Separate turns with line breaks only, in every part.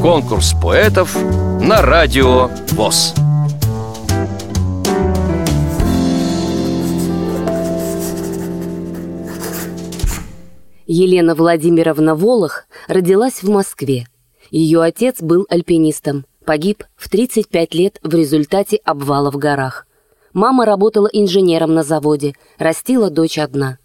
Конкурс поэтов на радио ВОЗ.
Елена Владимировна Волох родилась в Москве. Ее отец был альпинистом, погиб в 35 лет в результате обвала в горах. Мама работала инженером на заводе, растила дочь одна.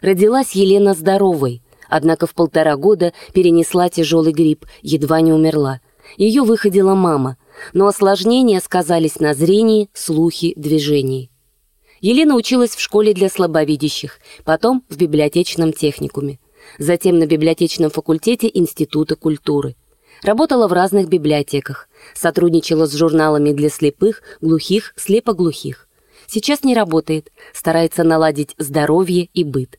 Родилась Елена здоровой, однако в полтора года перенесла тяжелый грипп, едва не умерла. Ее выходила мама, но осложнения сказались на зрении, слухе, движении. Елена училась в школе для слабовидящих, потом в библиотечном техникуме затем на библиотечном факультете Института культуры. Работала в разных библиотеках, сотрудничала с журналами для слепых, глухих, слепоглухих. Сейчас не работает, старается наладить здоровье и быт.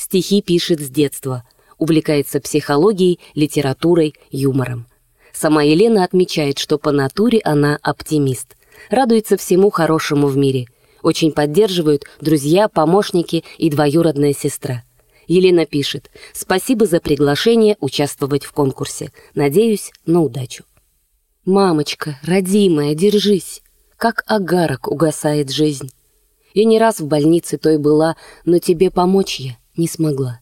Стихи пишет с детства, увлекается психологией, литературой, юмором. Сама Елена отмечает, что по натуре она оптимист, радуется всему хорошему в мире. Очень поддерживают друзья, помощники и двоюродная сестра – Елена пишет «Спасибо за приглашение участвовать в конкурсе. Надеюсь на удачу». «Мамочка, родимая, держись! Как агарок угасает жизнь. Я не раз в больнице той была, но тебе помочь я не смогла.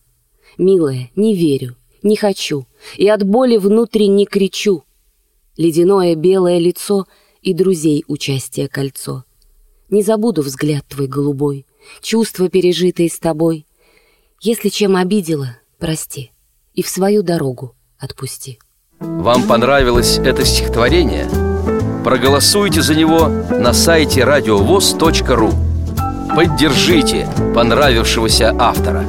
Милая, не верю, не хочу, и от боли внутренне кричу. Ледяное белое лицо и друзей участие кольцо. Не забуду взгляд твой голубой, чувства, пережитые с тобой, если чем обидела, прости и в свою дорогу отпусти.
Вам понравилось это стихотворение? Проголосуйте за него на сайте радиовоз.ру Поддержите понравившегося автора.